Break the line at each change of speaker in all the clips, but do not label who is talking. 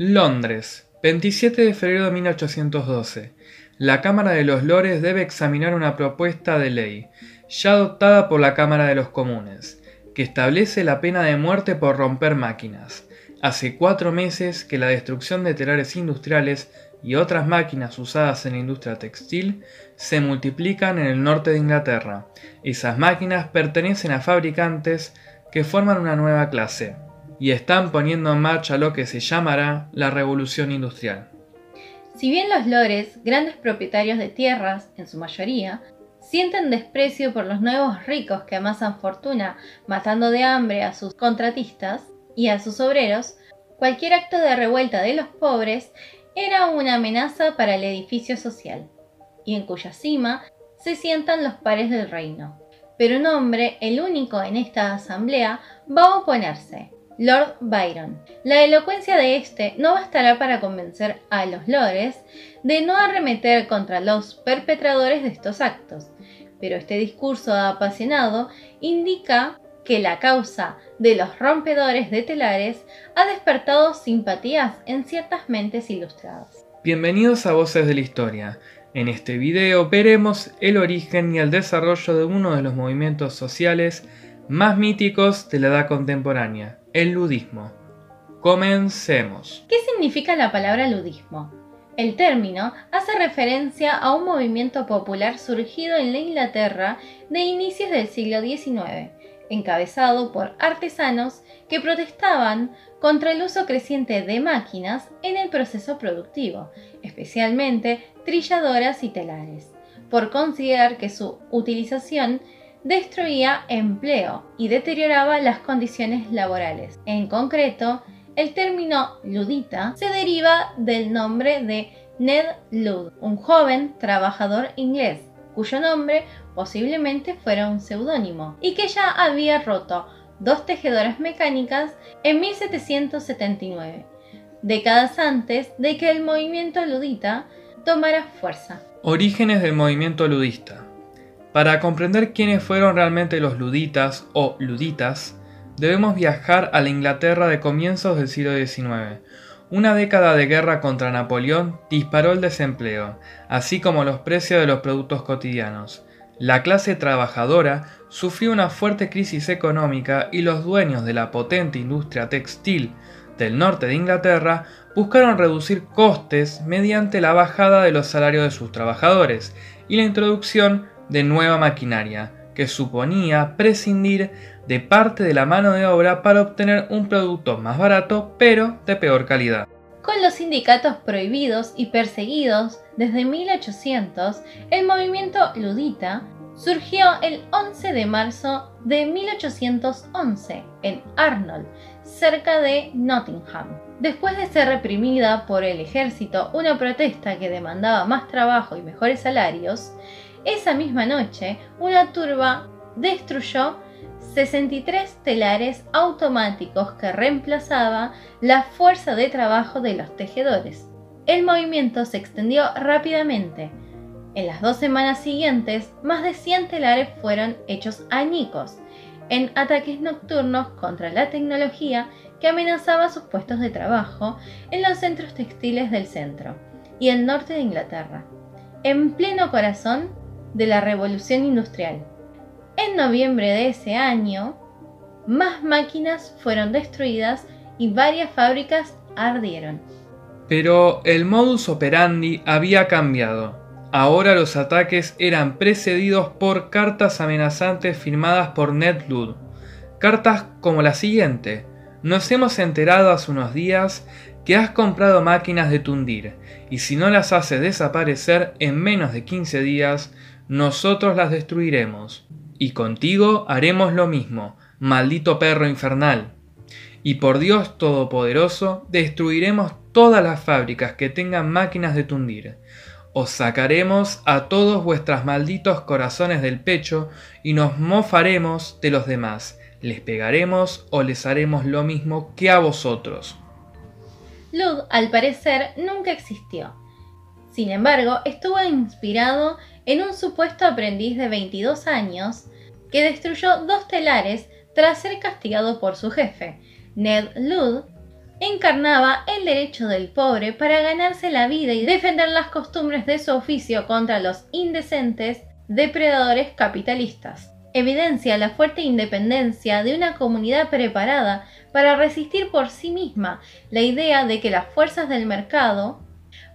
Londres, 27 de febrero de 1812. La Cámara de los Lores debe examinar una propuesta de ley, ya adoptada por la Cámara de los Comunes, que establece la pena de muerte por romper máquinas. Hace cuatro meses que la destrucción de telares industriales y otras máquinas usadas en la industria textil se multiplican en el norte de Inglaterra. Esas máquinas pertenecen a fabricantes que forman una nueva clase y están poniendo en marcha lo que se llamará la revolución industrial.
Si bien los lores, grandes propietarios de tierras, en su mayoría, sienten desprecio por los nuevos ricos que amasan fortuna matando de hambre a sus contratistas, y a sus obreros, cualquier acto de revuelta de los pobres era una amenaza para el edificio social, y en cuya cima se sientan los pares del reino. Pero un hombre, el único en esta asamblea, va a oponerse, Lord Byron. La elocuencia de este no bastará para convencer a los lores de no arremeter contra los perpetradores de estos actos, pero este discurso apasionado indica que la causa de los rompedores de telares ha despertado simpatías en ciertas mentes ilustradas.
Bienvenidos a Voces de la Historia. En este video veremos el origen y el desarrollo de uno de los movimientos sociales más míticos de la edad contemporánea, el ludismo. Comencemos.
¿Qué significa la palabra ludismo? El término hace referencia a un movimiento popular surgido en la Inglaterra de inicios del siglo XIX encabezado por artesanos que protestaban contra el uso creciente de máquinas en el proceso productivo, especialmente trilladoras y telares, por considerar que su utilización destruía empleo y deterioraba las condiciones laborales. En concreto, el término ludita se deriva del nombre de Ned Lud, un joven trabajador inglés, cuyo nombre posiblemente fuera un seudónimo, y que ya había roto dos tejedoras mecánicas en 1779, décadas antes de que el movimiento ludita tomara fuerza.
Orígenes del movimiento ludista. Para comprender quiénes fueron realmente los luditas o luditas, debemos viajar a la Inglaterra de comienzos del siglo XIX. Una década de guerra contra Napoleón disparó el desempleo, así como los precios de los productos cotidianos. La clase trabajadora sufrió una fuerte crisis económica y los dueños de la potente industria textil del norte de Inglaterra buscaron reducir costes mediante la bajada de los salarios de sus trabajadores y la introducción de nueva maquinaria, que suponía prescindir de parte de la mano de obra para obtener un producto más barato pero de peor calidad.
Con los sindicatos prohibidos y perseguidos desde 1800, el movimiento ludita surgió el 11 de marzo de 1811 en Arnold, cerca de Nottingham. Después de ser reprimida por el ejército una protesta que demandaba más trabajo y mejores salarios, esa misma noche una turba destruyó 63 telares automáticos que reemplazaba la fuerza de trabajo de los tejedores el movimiento se extendió rápidamente. En las dos semanas siguientes, más de 100 telares fueron hechos añicos en ataques nocturnos contra la tecnología que amenazaba sus puestos de trabajo en los centros textiles del centro y el norte de Inglaterra, en pleno corazón de la revolución industrial. En noviembre de ese año, más máquinas fueron destruidas y varias fábricas ardieron.
Pero el modus operandi había cambiado. Ahora los ataques eran precedidos por cartas amenazantes firmadas por Ned Ludd. Cartas como la siguiente. Nos hemos enterado hace unos días que has comprado máquinas de tundir, y si no las haces desaparecer en menos de 15 días, nosotros las destruiremos. Y contigo haremos lo mismo, maldito perro infernal. Y por Dios Todopoderoso, destruiremos todas las fábricas que tengan máquinas de tundir. Os sacaremos a todos vuestros malditos corazones del pecho y nos mofaremos de los demás. Les pegaremos o les haremos lo mismo que a vosotros.
Lud, al parecer, nunca existió. Sin embargo, estuvo inspirado en un supuesto aprendiz de 22 años que destruyó dos telares tras ser castigado por su jefe, Ned Lud, encarnaba el derecho del pobre para ganarse la vida y defender las costumbres de su oficio contra los indecentes depredadores capitalistas. Evidencia la fuerte independencia de una comunidad preparada para resistir por sí misma la idea de que las fuerzas del mercado,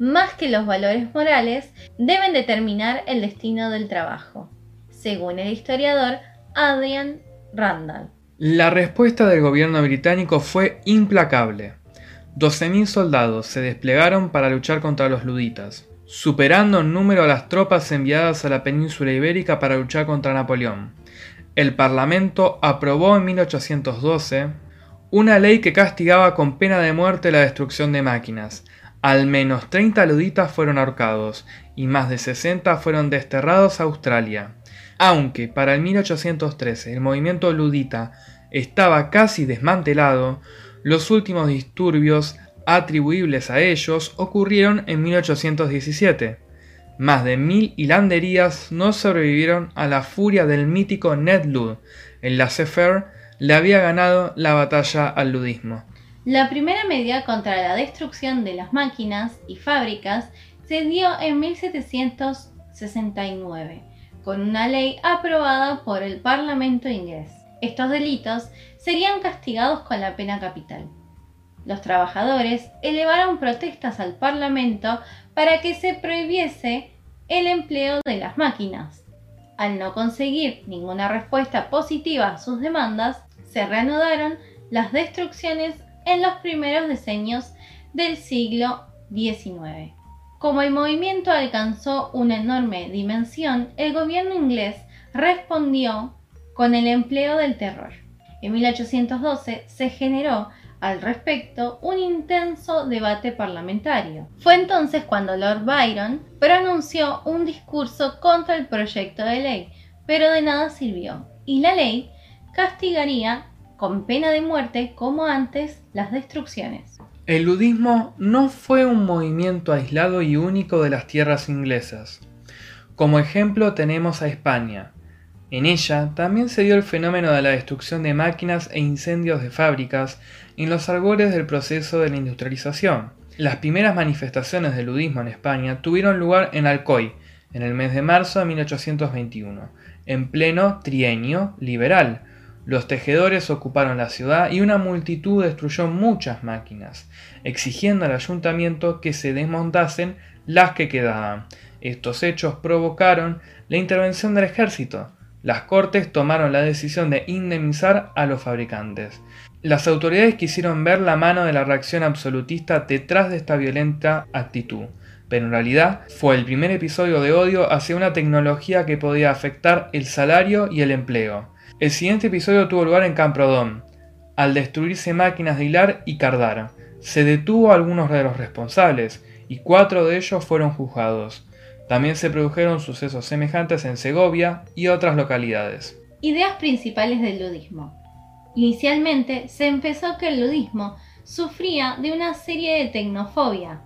más que los valores morales, deben determinar el destino del trabajo, según el historiador Adrian Randall.
La respuesta del gobierno británico fue implacable. 12.000 soldados se desplegaron para luchar contra los luditas, superando en número a las tropas enviadas a la península ibérica para luchar contra Napoleón. El Parlamento aprobó en 1812 una ley que castigaba con pena de muerte la destrucción de máquinas. Al menos 30 luditas fueron ahorcados y más de 60 fueron desterrados a Australia. Aunque para el 1813 el movimiento ludita estaba casi desmantelado, los últimos disturbios atribuibles a ellos ocurrieron en 1817. Más de mil hilanderías no sobrevivieron a la furia del mítico Ned Lud. El laissez-faire le había ganado la batalla al ludismo.
La primera medida contra la destrucción de las máquinas y fábricas se dio en 1769 con una ley aprobada por el Parlamento inglés. Estos delitos serían castigados con la pena capital. Los trabajadores elevaron protestas al Parlamento para que se prohibiese el empleo de las máquinas. Al no conseguir ninguna respuesta positiva a sus demandas, se reanudaron las destrucciones en los primeros decenios del siglo XIX. Como el movimiento alcanzó una enorme dimensión, el gobierno inglés respondió con el empleo del terror. En 1812 se generó al respecto un intenso debate parlamentario. Fue entonces cuando Lord Byron pronunció un discurso contra el proyecto de ley, pero de nada sirvió, y la ley castigaría con pena de muerte como antes las destrucciones.
El ludismo no fue un movimiento aislado y único de las tierras inglesas. Como ejemplo tenemos a España. En ella también se dio el fenómeno de la destrucción de máquinas e incendios de fábricas en los albores del proceso de la industrialización. Las primeras manifestaciones del ludismo en España tuvieron lugar en Alcoy, en el mes de marzo de 1821, en pleno trienio liberal, los tejedores ocuparon la ciudad y una multitud destruyó muchas máquinas, exigiendo al ayuntamiento que se desmontasen las que quedaban. Estos hechos provocaron la intervención del ejército. Las cortes tomaron la decisión de indemnizar a los fabricantes. Las autoridades quisieron ver la mano de la reacción absolutista detrás de esta violenta actitud, pero en realidad fue el primer episodio de odio hacia una tecnología que podía afectar el salario y el empleo. El siguiente episodio tuvo lugar en Camprodón. Al destruirse máquinas de hilar y cardar, se detuvo a algunos de los responsables y cuatro de ellos fueron juzgados. También se produjeron sucesos semejantes en Segovia y otras localidades.
Ideas principales del ludismo. Inicialmente se empezó que el ludismo sufría de una serie de tecnofobia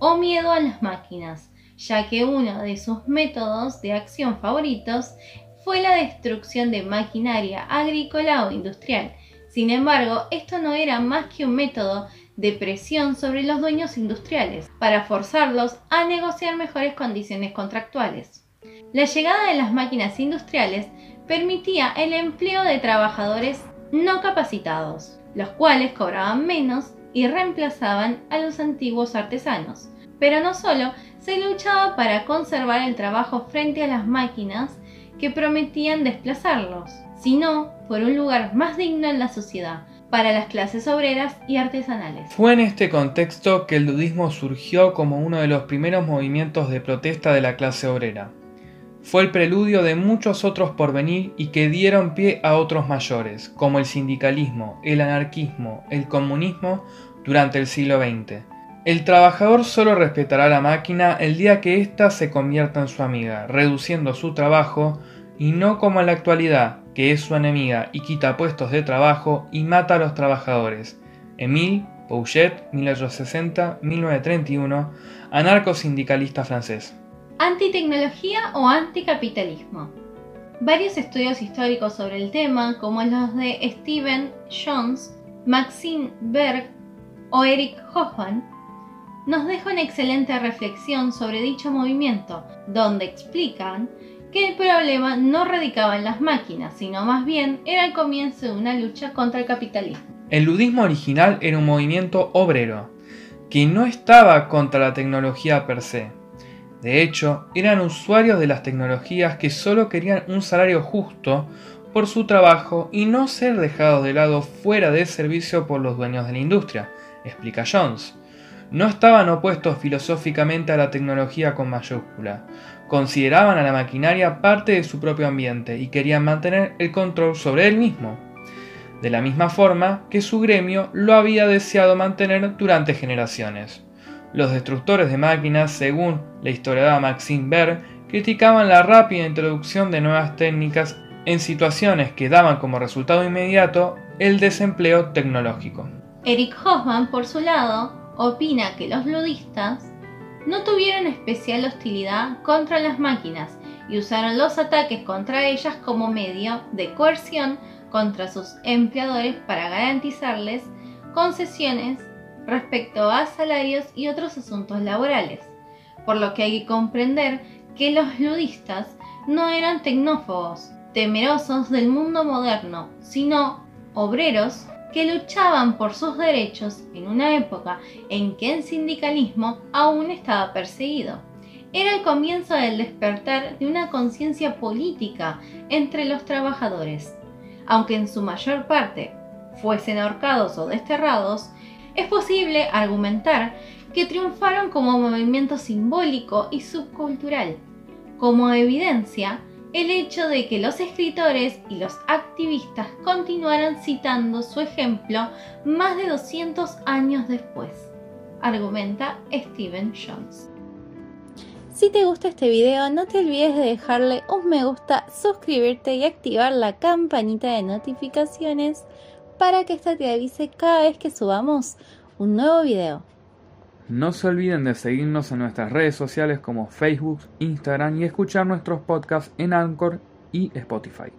o miedo a las máquinas, ya que uno de sus métodos de acción favoritos fue la destrucción de maquinaria agrícola o industrial. Sin embargo, esto no era más que un método de presión sobre los dueños industriales para forzarlos a negociar mejores condiciones contractuales. La llegada de las máquinas industriales permitía el empleo de trabajadores no capacitados, los cuales cobraban menos y reemplazaban a los antiguos artesanos. Pero no solo se luchaba para conservar el trabajo frente a las máquinas que prometían desplazarlos, sino por un lugar más digno en la sociedad, para las clases obreras y artesanales.
Fue en este contexto que el ludismo surgió como uno de los primeros movimientos de protesta de la clase obrera. Fue el preludio de muchos otros por venir y que dieron pie a otros mayores, como el sindicalismo, el anarquismo, el comunismo durante el siglo XX. El trabajador solo respetará la máquina el día que ésta se convierta en su amiga, reduciendo su trabajo, y no como en la actualidad, que es su enemiga y quita puestos de trabajo y mata a los trabajadores. Emile Pouchet, 1860-1931, anarco-sindicalista francés.
Antitecnología o anticapitalismo. Varios estudios históricos sobre el tema, como los de Stephen Jones, Maxine Berg o Eric Hoffman, nos deja una excelente reflexión sobre dicho movimiento, donde explican que el problema no radicaba en las máquinas, sino más bien era el comienzo de una lucha contra el capitalismo.
El ludismo original era un movimiento obrero, que no estaba contra la tecnología per se. De hecho, eran usuarios de las tecnologías que solo querían un salario justo por su trabajo y no ser dejados de lado fuera de servicio por los dueños de la industria, explica Jones. No estaban opuestos filosóficamente a la tecnología con mayúscula, consideraban a la maquinaria parte de su propio ambiente y querían mantener el control sobre él mismo, de la misma forma que su gremio lo había deseado mantener durante generaciones. Los destructores de máquinas, según la historiadora Maxine Berg, criticaban la rápida introducción de nuevas técnicas en situaciones que daban como resultado inmediato el desempleo tecnológico.
Eric Hoffman, por su lado, opina que los ludistas no tuvieron especial hostilidad contra las máquinas y usaron los ataques contra ellas como medio de coerción contra sus empleadores para garantizarles concesiones respecto a salarios y otros asuntos laborales, por lo que hay que comprender que los ludistas no eran tecnófobos, temerosos del mundo moderno, sino obreros que luchaban por sus derechos en una época en que el sindicalismo aún estaba perseguido. Era el comienzo del despertar de una conciencia política entre los trabajadores. Aunque en su mayor parte fuesen ahorcados o desterrados, es posible argumentar que triunfaron como movimiento simbólico y subcultural. Como evidencia, el hecho de que los escritores y los activistas continuaran citando su ejemplo más de 200 años después, argumenta Steven Jones.
Si te gusta este video no te olvides de dejarle un me gusta, suscribirte y activar la campanita de notificaciones para que esta te avise cada vez que subamos un nuevo video.
No se olviden de seguirnos en nuestras redes sociales como Facebook, Instagram y escuchar nuestros podcasts en Anchor y Spotify.